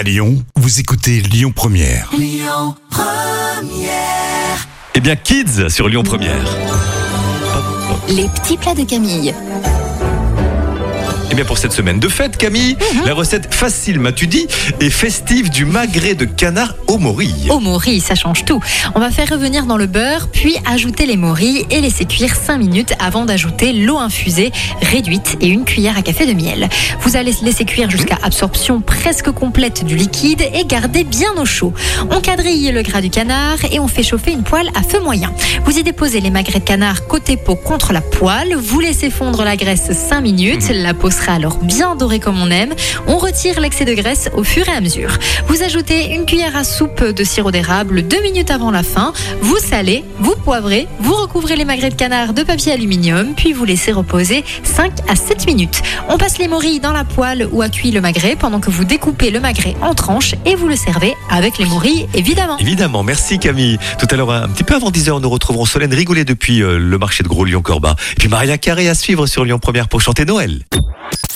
À Lyon, vous écoutez Lyon Première. Eh bien, Kids sur Lyon Première. Les petits plats de Camille. Bien, pour cette semaine de fête, Camille, la recette facile, m'as-tu dit, et festive du magret de canard au morille. Au morilles, ça change tout. On va faire revenir dans le beurre, puis ajouter les morilles et laisser cuire 5 minutes avant d'ajouter l'eau infusée réduite et une cuillère à café de miel. Vous allez laisser cuire jusqu'à absorption presque complète du liquide et garder bien au chaud. On quadrille le gras du canard et on fait chauffer une poêle à feu moyen. Vous y déposez les magrets de canard côté peau contre la poêle. Vous laissez fondre la graisse 5 minutes. La peau sera alors bien dorée comme on aime. On retire l'excès de graisse au fur et à mesure. Vous ajoutez une cuillère à soupe de sirop d'érable 2 minutes avant la fin. Vous salez, vous poivrez, vous recouvrez les magrets de canard de papier aluminium, puis vous laissez reposer 5 à 7 minutes. On passe les morilles dans la poêle où a cuit le magret pendant que vous découpez le magret en tranches et vous le servez avec les morilles évidemment. Évidemment, merci Camille. Tout à l'heure, un petit peu avant 10h, nous retrouverons Solène Rigoulet depuis euh, le marché de Gros Lyon-Corbin. Puis Maria Carré à suivre sur Lyon Première pour chanter Noël.